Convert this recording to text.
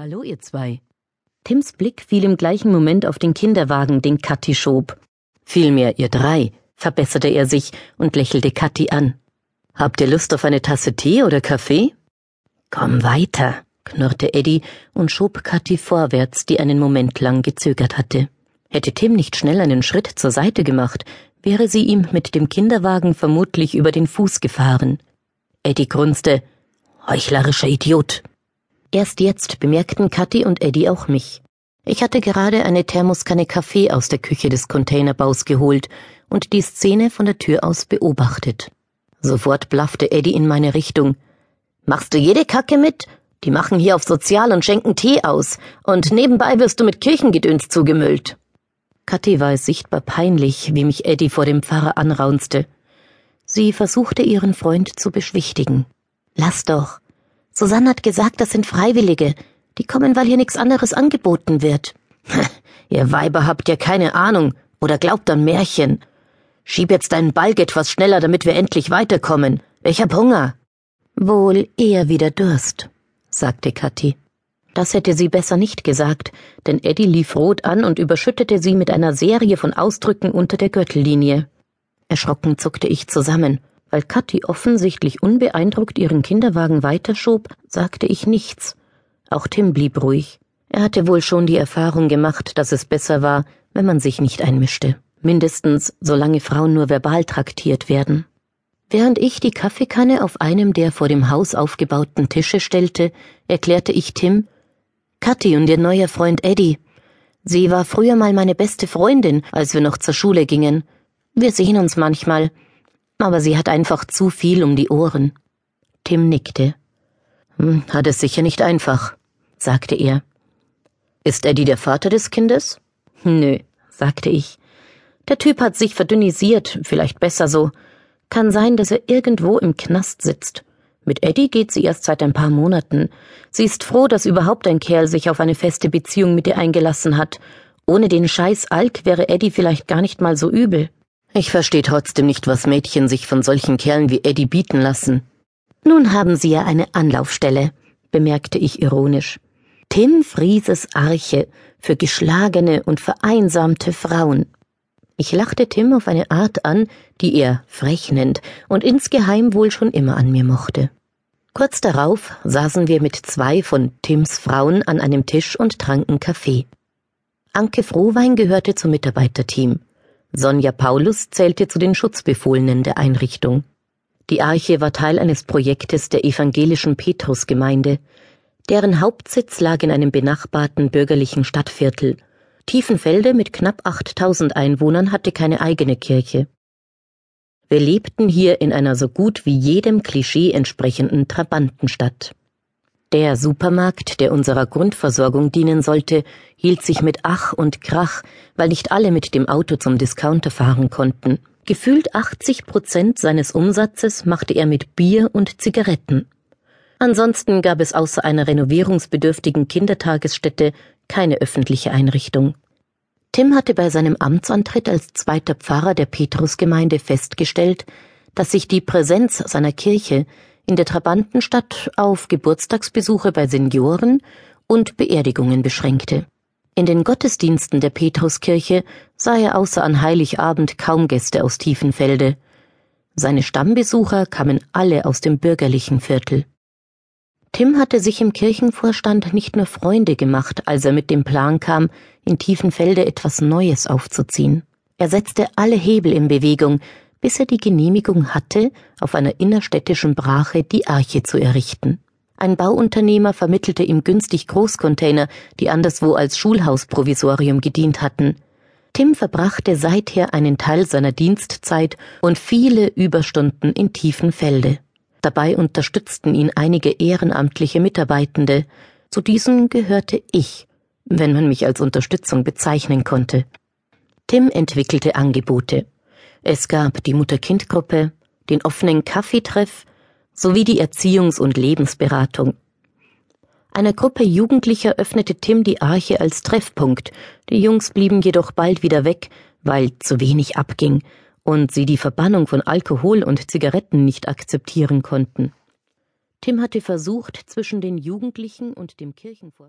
Hallo, ihr zwei. Tims Blick fiel im gleichen Moment auf den Kinderwagen, den Kathi schob. Vielmehr ihr drei, verbesserte er sich und lächelte Kathi an. Habt ihr Lust auf eine Tasse Tee oder Kaffee? Komm weiter, knurrte Eddie und schob Kathi vorwärts, die einen Moment lang gezögert hatte. Hätte Tim nicht schnell einen Schritt zur Seite gemacht, wäre sie ihm mit dem Kinderwagen vermutlich über den Fuß gefahren. Eddie grunzte. Heuchlerischer Idiot. Erst jetzt bemerkten Kathi und Eddie auch mich. Ich hatte gerade eine Thermoskanne Kaffee aus der Küche des Containerbaus geholt und die Szene von der Tür aus beobachtet. Sofort blaffte Eddie in meine Richtung. Machst du jede Kacke mit? Die machen hier auf Sozial und schenken Tee aus, und nebenbei wirst du mit Kirchengedöns zugemüllt. Kathi war es sichtbar peinlich, wie mich Eddie vor dem Pfarrer anraunzte. Sie versuchte ihren Freund zu beschwichtigen. Lass doch, Susanne hat gesagt, das sind Freiwillige. Die kommen, weil hier nichts anderes angeboten wird. Ihr Weiber habt ja keine Ahnung oder glaubt an Märchen. Schieb jetzt deinen Balg etwas schneller, damit wir endlich weiterkommen. Ich hab Hunger. Wohl eher wieder Durst, sagte Kathi. Das hätte sie besser nicht gesagt, denn Eddie lief rot an und überschüttete sie mit einer Serie von Ausdrücken unter der Gürtellinie. Erschrocken zuckte ich zusammen. Weil Kathi offensichtlich unbeeindruckt ihren Kinderwagen weiterschob, sagte ich nichts. Auch Tim blieb ruhig. Er hatte wohl schon die Erfahrung gemacht, dass es besser war, wenn man sich nicht einmischte. Mindestens solange Frauen nur verbal traktiert werden. Während ich die Kaffeekanne auf einem der vor dem Haus aufgebauten Tische stellte, erklärte ich Tim, Kathi und ihr neuer Freund Eddie. Sie war früher mal meine beste Freundin, als wir noch zur Schule gingen. Wir sehen uns manchmal aber sie hat einfach zu viel um die Ohren. Tim nickte. Hm, hat es sicher nicht einfach, sagte er. Ist Eddie der Vater des Kindes? Nö, sagte ich. Der Typ hat sich verdünnisiert, vielleicht besser so. Kann sein, dass er irgendwo im Knast sitzt. Mit Eddie geht sie erst seit ein paar Monaten. Sie ist froh, dass überhaupt ein Kerl sich auf eine feste Beziehung mit ihr eingelassen hat. Ohne den Scheiß Alk wäre Eddie vielleicht gar nicht mal so übel. Ich verstehe trotzdem nicht, was Mädchen sich von solchen Kerlen wie Eddie bieten lassen. Nun haben Sie ja eine Anlaufstelle, bemerkte ich ironisch. Tim Frieses Arche für geschlagene und vereinsamte Frauen. Ich lachte Tim auf eine Art an, die er frech nennt und insgeheim wohl schon immer an mir mochte. Kurz darauf saßen wir mit zwei von Tims Frauen an einem Tisch und tranken Kaffee. Anke Frohwein gehörte zum Mitarbeiterteam. Sonja Paulus zählte zu den Schutzbefohlenen der Einrichtung. Die Arche war Teil eines Projektes der evangelischen Petrusgemeinde, deren Hauptsitz lag in einem benachbarten bürgerlichen Stadtviertel. Tiefenfelde mit knapp 8000 Einwohnern hatte keine eigene Kirche. Wir lebten hier in einer so gut wie jedem Klischee entsprechenden Trabantenstadt. Der Supermarkt, der unserer Grundversorgung dienen sollte, hielt sich mit Ach und Krach, weil nicht alle mit dem Auto zum Discounter fahren konnten. Gefühlt 80 Prozent seines Umsatzes machte er mit Bier und Zigaretten. Ansonsten gab es außer einer renovierungsbedürftigen Kindertagesstätte keine öffentliche Einrichtung. Tim hatte bei seinem Amtsantritt als zweiter Pfarrer der Petrusgemeinde festgestellt, dass sich die Präsenz seiner Kirche in der Trabantenstadt auf Geburtstagsbesuche bei Senioren und Beerdigungen beschränkte. In den Gottesdiensten der Petruskirche sah er außer an Heiligabend kaum Gäste aus Tiefenfelde. Seine Stammbesucher kamen alle aus dem bürgerlichen Viertel. Tim hatte sich im Kirchenvorstand nicht nur Freunde gemacht, als er mit dem Plan kam, in Tiefenfelde etwas Neues aufzuziehen. Er setzte alle Hebel in Bewegung, bis er die Genehmigung hatte, auf einer innerstädtischen Brache die Arche zu errichten. Ein Bauunternehmer vermittelte ihm günstig Großcontainer, die anderswo als Schulhausprovisorium gedient hatten. Tim verbrachte seither einen Teil seiner Dienstzeit und viele Überstunden in tiefen Felde. Dabei unterstützten ihn einige ehrenamtliche Mitarbeitende. Zu diesen gehörte ich, wenn man mich als Unterstützung bezeichnen konnte. Tim entwickelte Angebote. Es gab die Mutter-Kind-Gruppe, den offenen Kaffeetreff sowie die Erziehungs- und Lebensberatung. Einer Gruppe Jugendlicher öffnete Tim die Arche als Treffpunkt, die Jungs blieben jedoch bald wieder weg, weil zu wenig abging und sie die Verbannung von Alkohol und Zigaretten nicht akzeptieren konnten. Tim hatte versucht, zwischen den Jugendlichen und dem Kirchenvorstand